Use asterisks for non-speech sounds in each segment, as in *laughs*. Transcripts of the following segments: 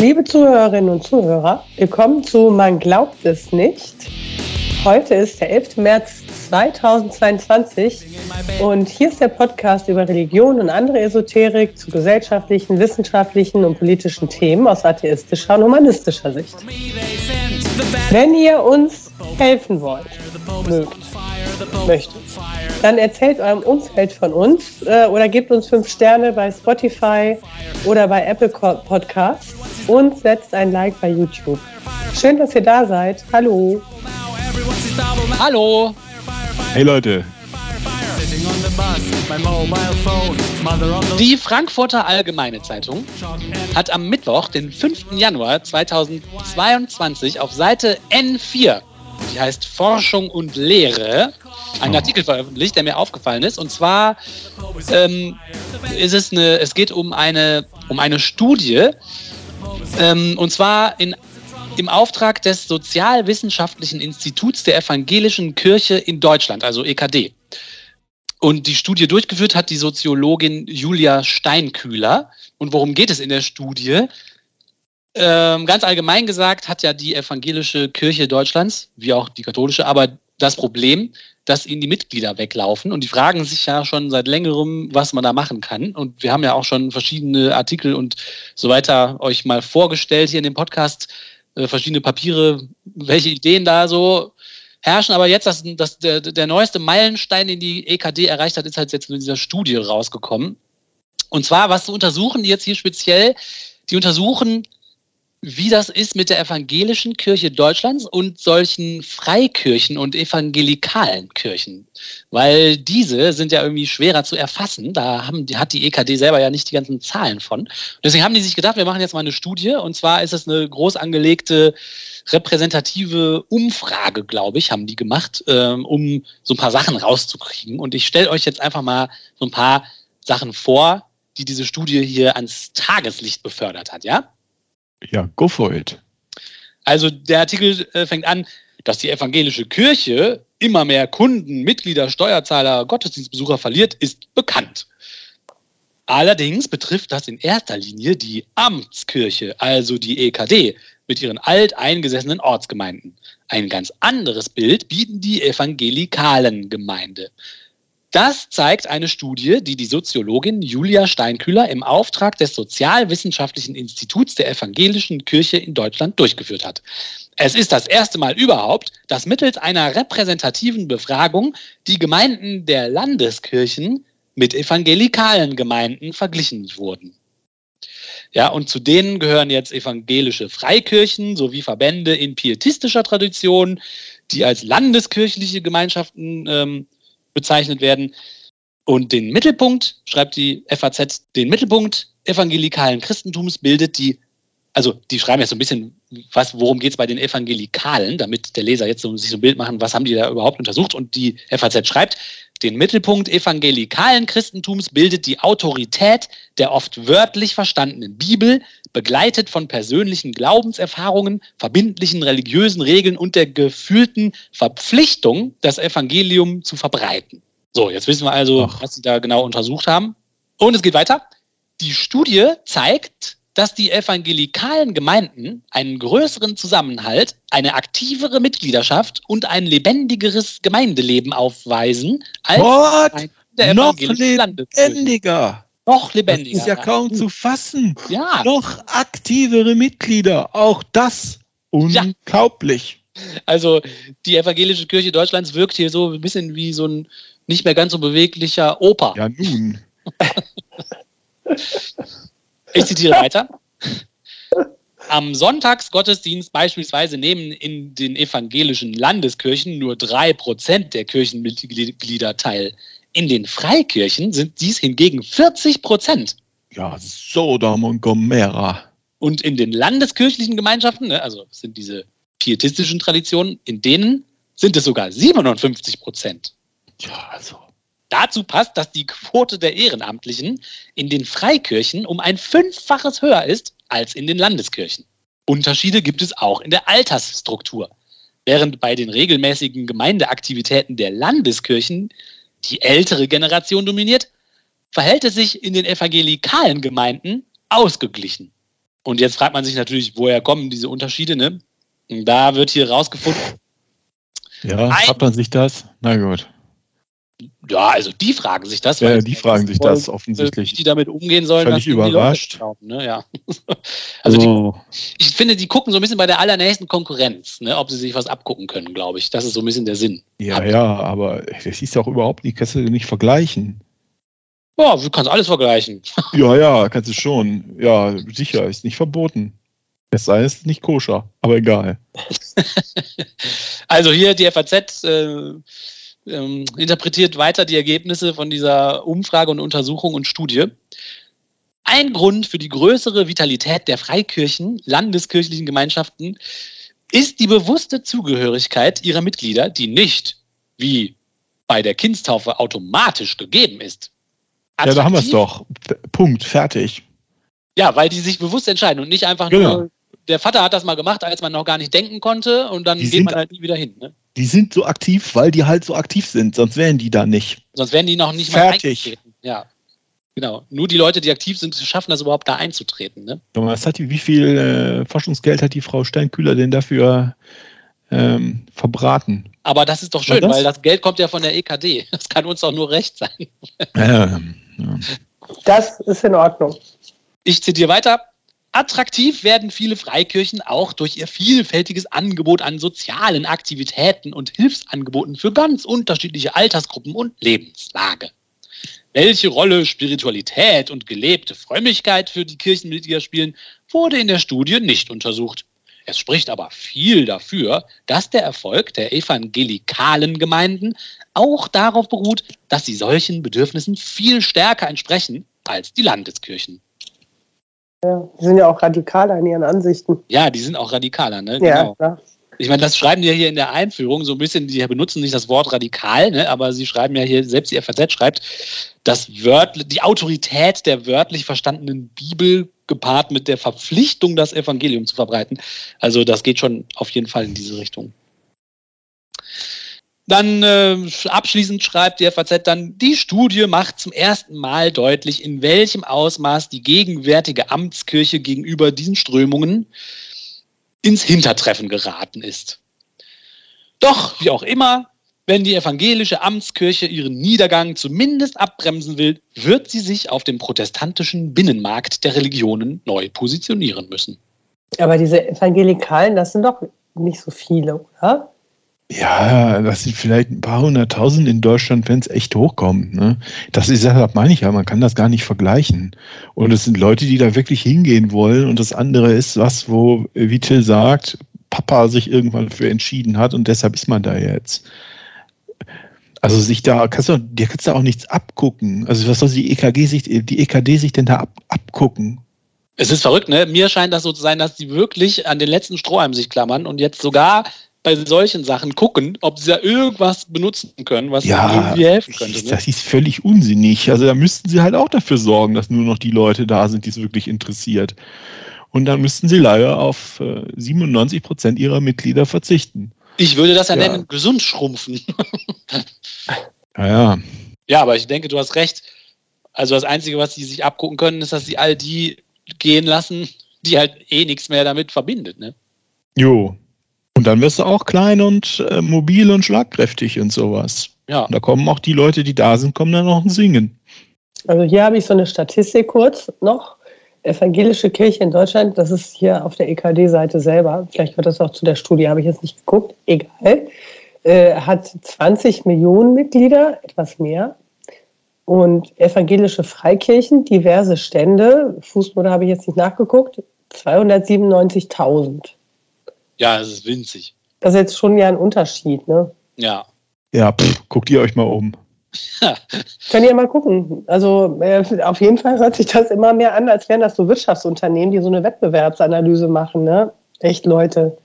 Liebe Zuhörerinnen und Zuhörer, willkommen zu Man glaubt es nicht. Heute ist der 11. März 2022 und hier ist der Podcast über Religion und andere Esoterik zu gesellschaftlichen, wissenschaftlichen und politischen Themen aus atheistischer und humanistischer Sicht. Wenn ihr uns helfen wollt, mögt, möchtet, dann erzählt eurem Umfeld von uns äh, oder gebt uns fünf Sterne bei Spotify oder bei Apple Podcasts und setzt ein Like bei YouTube. Schön, dass ihr da seid. Hallo. Hallo. Hey Leute. Die Frankfurter Allgemeine Zeitung hat am Mittwoch, den 5. Januar 2022 auf Seite N4, die heißt Forschung und Lehre, einen oh. Artikel veröffentlicht, der mir aufgefallen ist. Und zwar ähm, ist es eine, es geht um eine, um eine Studie, ähm, und zwar in, im Auftrag des Sozialwissenschaftlichen Instituts der Evangelischen Kirche in Deutschland, also EKD. Und die Studie durchgeführt hat die Soziologin Julia Steinkühler. Und worum geht es in der Studie? Ähm, ganz allgemein gesagt hat ja die evangelische Kirche Deutschlands, wie auch die katholische, aber das Problem, dass ihnen die Mitglieder weglaufen. Und die fragen sich ja schon seit längerem, was man da machen kann. Und wir haben ja auch schon verschiedene Artikel und so weiter euch mal vorgestellt hier in dem Podcast, äh, verschiedene Papiere, welche Ideen da so herrschen. Aber jetzt, das, das, der, der neueste Meilenstein, den die EKD erreicht hat, ist halt jetzt in dieser Studie rausgekommen. Und zwar, was untersuchen die jetzt hier speziell? Die untersuchen wie das ist mit der evangelischen Kirche Deutschlands und solchen Freikirchen und evangelikalen Kirchen. Weil diese sind ja irgendwie schwerer zu erfassen. Da haben, hat die EKD selber ja nicht die ganzen Zahlen von. deswegen haben die sich gedacht, wir machen jetzt mal eine Studie. Und zwar ist es eine groß angelegte repräsentative Umfrage, glaube ich, haben die gemacht, ähm, um so ein paar Sachen rauszukriegen. Und ich stelle euch jetzt einfach mal so ein paar Sachen vor, die diese Studie hier ans Tageslicht befördert hat, ja? Ja, go for it. Also der Artikel äh, fängt an, dass die evangelische Kirche immer mehr Kunden, Mitglieder, Steuerzahler, Gottesdienstbesucher verliert, ist bekannt. Allerdings betrifft das in erster Linie die Amtskirche, also die EKD, mit ihren alteingesessenen Ortsgemeinden. Ein ganz anderes Bild bieten die evangelikalen Gemeinde. Das zeigt eine Studie, die die Soziologin Julia Steinkühler im Auftrag des Sozialwissenschaftlichen Instituts der Evangelischen Kirche in Deutschland durchgeführt hat. Es ist das erste Mal überhaupt, dass mittels einer repräsentativen Befragung die Gemeinden der Landeskirchen mit evangelikalen Gemeinden verglichen wurden. Ja, und zu denen gehören jetzt evangelische Freikirchen sowie Verbände in pietistischer Tradition, die als landeskirchliche Gemeinschaften ähm, bezeichnet werden. Und den Mittelpunkt, schreibt die FAZ, den Mittelpunkt evangelikalen Christentums bildet die, also die schreiben jetzt so ein bisschen, was, worum geht es bei den Evangelikalen, damit der Leser jetzt so, sich so ein Bild machen, was haben die da überhaupt untersucht. Und die FAZ schreibt, den Mittelpunkt evangelikalen Christentums bildet die Autorität der oft wörtlich verstandenen Bibel, begleitet von persönlichen Glaubenserfahrungen, verbindlichen religiösen Regeln und der gefühlten Verpflichtung, das Evangelium zu verbreiten. So, jetzt wissen wir also, Ach. was sie da genau untersucht haben. Und es geht weiter. Die Studie zeigt, dass die evangelikalen Gemeinden einen größeren Zusammenhalt, eine aktivere Mitgliedschaft und ein lebendigeres Gemeindeleben aufweisen als What? der noch lebendiger. Noch lebendiger. Das ist ja kaum zu fassen. Ja. Noch aktivere Mitglieder. Auch das unglaublich. Ja. Also die evangelische Kirche Deutschlands wirkt hier so ein bisschen wie so ein nicht mehr ganz so beweglicher Opa. Ja, nun. *laughs* Ich zitiere weiter. Am Sonntagsgottesdienst beispielsweise nehmen in den evangelischen Landeskirchen nur drei Prozent der Kirchenmitglieder teil. In den Freikirchen sind dies hingegen 40 Prozent. Ja, Sodom und Gomorra. Und in den landeskirchlichen Gemeinschaften, ne, also sind diese pietistischen Traditionen, in denen sind es sogar 57 Prozent. Ja, also. Dazu passt, dass die Quote der Ehrenamtlichen in den Freikirchen um ein Fünffaches höher ist als in den Landeskirchen. Unterschiede gibt es auch in der Altersstruktur. Während bei den regelmäßigen Gemeindeaktivitäten der Landeskirchen die ältere Generation dominiert, verhält es sich in den evangelikalen Gemeinden ausgeglichen. Und jetzt fragt man sich natürlich, woher kommen diese Unterschiede, ne? Da wird hier rausgefunden, Ja, fragt man sich das? Na gut. Ja, also die fragen sich das. Ja, die fragen sich wollen, das offensichtlich. Wie die damit umgehen sollen, Völlig die überrascht. glauben, ne? ja. *laughs* Also die, Oh, ich finde, die gucken so ein bisschen bei der allernächsten Konkurrenz, ne? ob sie sich was abgucken können, glaube ich. Das ist so ein bisschen der Sinn. ja, ja, aber das ist auch überhaupt nicht, kannst du nicht vergleichen. Ja, du kannst alles vergleichen. *laughs* Ja, ja, kannst du schon. Ja, sicher, ist nicht verboten. Es sei, es ist nicht koscher, aber egal. *laughs* Also hier die FAZ äh, ähm, interpretiert weiter die Ergebnisse von dieser Umfrage und Untersuchung und Studie. Ein Grund für die größere Vitalität der Freikirchen, landeskirchlichen Gemeinschaften, ist die bewusste Zugehörigkeit ihrer Mitglieder, die nicht, wie bei der Kindstaufe, automatisch gegeben ist. Ja, da haben wir es Attraktiv- doch. Punkt, fertig. Ja, weil die sich bewusst entscheiden und nicht einfach Genau. nur, der Vater hat das mal gemacht, als man noch gar nicht denken konnte und dann Die geht man halt nie wieder hin. Ne? Die sind so aktiv, weil die halt so aktiv sind, sonst wären die da nicht. Sonst wären die noch nicht mal Fertig. eingetreten. Ja. Genau. Nur die Leute, die aktiv sind, schaffen das überhaupt da einzutreten. Ne? Mal, Was hat die, wie viel äh, Forschungsgeld hat die Frau Steinkühler denn dafür ähm, verbraten? Aber das ist doch schön, das? weil das Geld kommt ja von der EKD. Das kann uns doch nur recht sein. Ähm, ja. Das ist in Ordnung. Ich zitiere weiter. Attraktiv werden viele Freikirchen auch durch ihr vielfältiges Angebot an sozialen Aktivitäten und Hilfsangeboten für ganz unterschiedliche Altersgruppen und Lebenslage. Welche Rolle Spiritualität und gelebte Frömmigkeit für die Kirchenmitglieder spielen, wurde in der Studie nicht untersucht. Es spricht aber viel dafür, dass der Erfolg der evangelikalen Gemeinden auch darauf beruht, dass sie solchen Bedürfnissen viel stärker entsprechen als die Landeskirchen. Ja, die sind ja auch radikaler in ihren Ansichten. Ja, die sind auch radikaler, ne? Ja, Genau. klar. Ich meine, das schreiben die ja hier in der Einführung so ein bisschen, die benutzen nicht das Wort radikal, ne? aber sie schreiben ja hier, selbst die FAZ schreibt, das Wört, die Autorität der wörtlich verstandenen Bibel gepaart mit der Verpflichtung, das Evangelium zu verbreiten. Also das geht schon auf jeden Fall in diese Richtung. Dann äh, abschließend schreibt die FAZ dann, die Studie macht zum ersten Mal deutlich, in welchem Ausmaß die gegenwärtige Amtskirche gegenüber diesen Strömungen ins Hintertreffen geraten ist. Doch, wie auch immer, wenn die evangelische Amtskirche ihren Niedergang zumindest abbremsen will, wird sie sich auf dem protestantischen Binnenmarkt der Religionen neu positionieren müssen. Aber diese Evangelikalen, das sind doch nicht so viele, oder? Ja, das sind vielleicht ein paar hunderttausend in Deutschland, wenn es echt hochkommt. Ne? Das ist, deshalb meine ich ja, man kann das gar nicht vergleichen. Und es sind Leute, die da wirklich hingehen wollen. Und das andere ist was, wo, wie Till sagt, Papa sich irgendwann für entschieden hat und deshalb ist man da jetzt. Also sich da, kannst du, dir kannst du auch nichts abgucken. Also was soll die EKG sich, die EKD sich denn da ab, abgucken? Es ist verrückt, ne? Mir scheint das so zu sein, dass die wirklich an den letzten Strohhalm sich klammern und jetzt sogar bei solchen Sachen gucken, ob sie da irgendwas benutzen können, was Ja, ihnen irgendwie helfen könnte. Ne? Das ist völlig unsinnig. Also da müssten sie halt auch dafür sorgen, dass nur noch die Leute da sind, die es wirklich interessiert. Und dann müssten sie leider auf äh, 97 Prozent ihrer Mitglieder verzichten. Ich würde das ja, Ja. nennen, gesund schrumpfen. *laughs* Naja, Ja, aber ich denke, du hast recht. Also das Einzige, was sie sich abgucken können, ist, dass sie all die gehen lassen, die halt eh nichts mehr damit verbindet. Ne? jo. Und dann wirst du auch klein und äh, mobil und schlagkräftig und sowas. Ja. Und da kommen auch die Leute, die da sind, kommen dann auch ein Singen. Also hier habe ich so eine Statistik kurz noch. Evangelische Kirche in Deutschland, das ist hier auf der EKD-Seite selber, vielleicht gehört das auch zu der Studie, habe ich jetzt nicht geguckt, egal, äh, hat 20 Millionen Mitglieder, etwas mehr. Und evangelische Freikirchen, diverse Stände, Fußnote habe ich jetzt nicht nachgeguckt, 297.000. Ja, es ist winzig. Das ist jetzt schon ja ein Unterschied, ne? Ja. Ja, pff, guckt ihr euch mal um. *laughs* Könnt ihr mal gucken. Also äh, auf jeden Fall hört sich das immer mehr an, als wären das so Wirtschaftsunternehmen, die so eine Wettbewerbsanalyse machen. Ne? Echt Leute.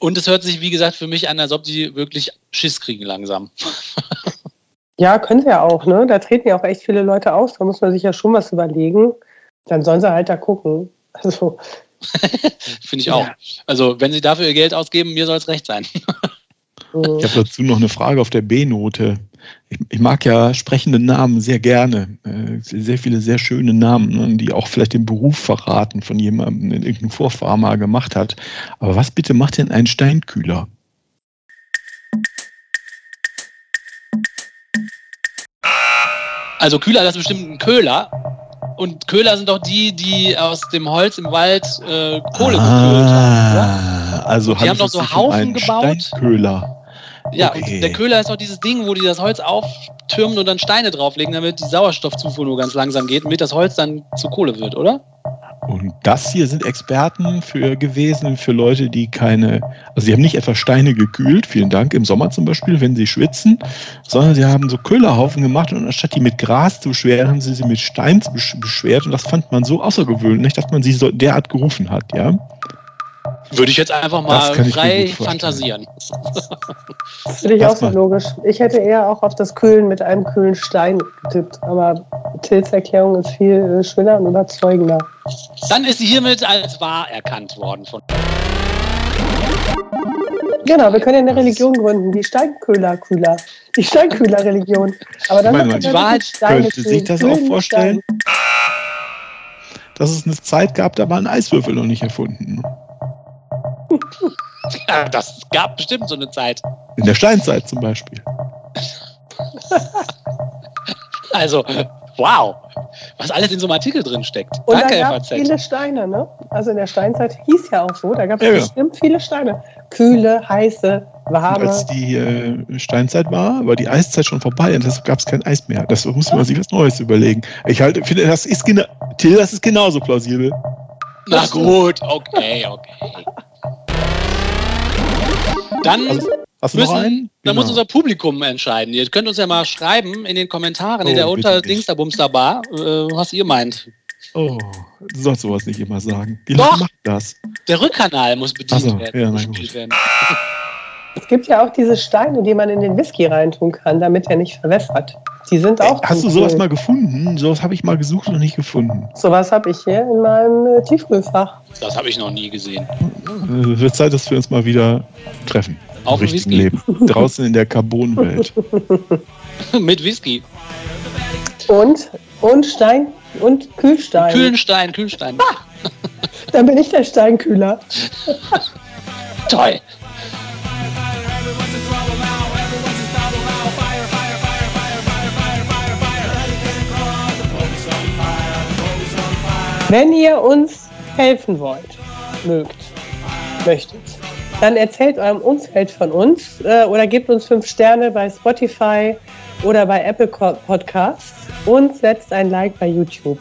Und es hört sich, wie gesagt, für mich an, als ob die wirklich Schiss kriegen langsam. *laughs* Ja, können sie ja auch. Ne? Da treten ja auch echt viele Leute aus. Da muss man sich ja schon was überlegen. Dann sollen sie halt da gucken. Also, *laughs* Finde ich auch. Ja. Also, wenn sie dafür ihr Geld ausgeben, mir soll es recht sein. Ich habe *laughs* dazu noch eine Frage auf der B-Note. ich, ich, mag ja sprechende Namen sehr gerne. Äh, sehr viele sehr schöne Namen, ne, die auch vielleicht den Beruf verraten von jemandem, der irgendeinen Vorfahr mal gemacht hat. Aber was bitte macht denn ein Steinkühler? Also Kühler, das ist bestimmt ein Köhler. Und Köhler sind doch die, die aus dem Holz im Wald äh, Kohle ah, gekühlt haben. Ja? Also die haben doch so Haufen gebaut. Steinköhler. Ja, okay. und der Köhler ist doch dieses Ding, wo die das Holz auftürmen und dann Steine drauflegen, damit die Sauerstoffzufuhr nur ganz langsam geht, damit das Holz dann zu Kohle wird, oder? Und das hier sind Experten für gewesen, für Leute, die keine, also sie haben nicht etwa Steine gekühlt, vielen Dank, im Sommer zum Beispiel, wenn sie schwitzen, sondern sie haben so Köhlerhaufen gemacht und anstatt die mit Gras zu beschweren, haben sie sie mit Stein beschwert und das fand man so außergewöhnlich, dass man sie so derart gerufen hat, ja. Würde ich jetzt einfach mal frei fantasieren. Das finde ich auch so logisch. Ich hätte eher auch auf das Kühlen mit einem kühlen Stein getippt, aber Tills Erklärung ist viel schöner und überzeugender. Dann ist sie hiermit als wahr erkannt worden von. Genau, wir können ja eine Religion gründen, die Steinköhler-Kühler. Die Steinkühler-Religion. Aber dann meine, die Wahrheit könnte sich das auch vorstellen, Stein. dass es eine Zeit gab, da waren Eiswürfel noch nicht erfunden. Ja, das gab bestimmt so eine Zeit. In der Steinzeit zum Beispiel. *laughs* also, wow, was alles in so einem Artikel drin steckt. Und Danke, da gab es viele Steine, ne? Also in der Steinzeit hieß ja auch so, da gab es ja, bestimmt ja. viele Steine. Kühle, heiße, warme. als die äh, Steinzeit war, war die Eiszeit schon vorbei und deshalb gab es kein Eis mehr. Das musste man sich was Neues überlegen. Ich halte, finde, das ist, Till, das ist genauso plausibel. Na gut, okay, okay. Dann, also, müssen, dann genau. muss unser Publikum entscheiden. Ihr könnt uns ja mal schreiben in den Kommentaren oh, in der Unter-Dingster-Bumster-Bar, äh, was ihr meint. Oh, du sollst sowas nicht immer sagen. Wie Doch, macht das? Der Rückkanal muss bedient so, werden. Ja, werden. Es gibt ja auch diese Steine, die man in den Whisky reintun kann, damit er nicht verwässert. Die sind auch. Ey, hast du sowas cool. mal gefunden? Sowas habe ich mal gesucht und nicht gefunden. Sowas habe ich hier in meinem äh, Tiefkühlfach. Das habe ich noch nie gesehen. Äh, wird Zeit, dass wir uns mal wieder treffen. Auch im richtigen Leben. Draußen in der Carbonwelt. *laughs* Mit Whisky. Und, und Stein und Kühlstein. Kühlenstein, Kühlstein. Ah, *laughs* dann bin ich der Steinkühler. Toll. Wenn ihr uns helfen wollt, mögt, möchtet, dann erzählt eurem Umfeld von uns äh, oder gebt uns fünf Sterne bei Spotify oder bei Apple Podcasts und setzt ein Like bei YouTube.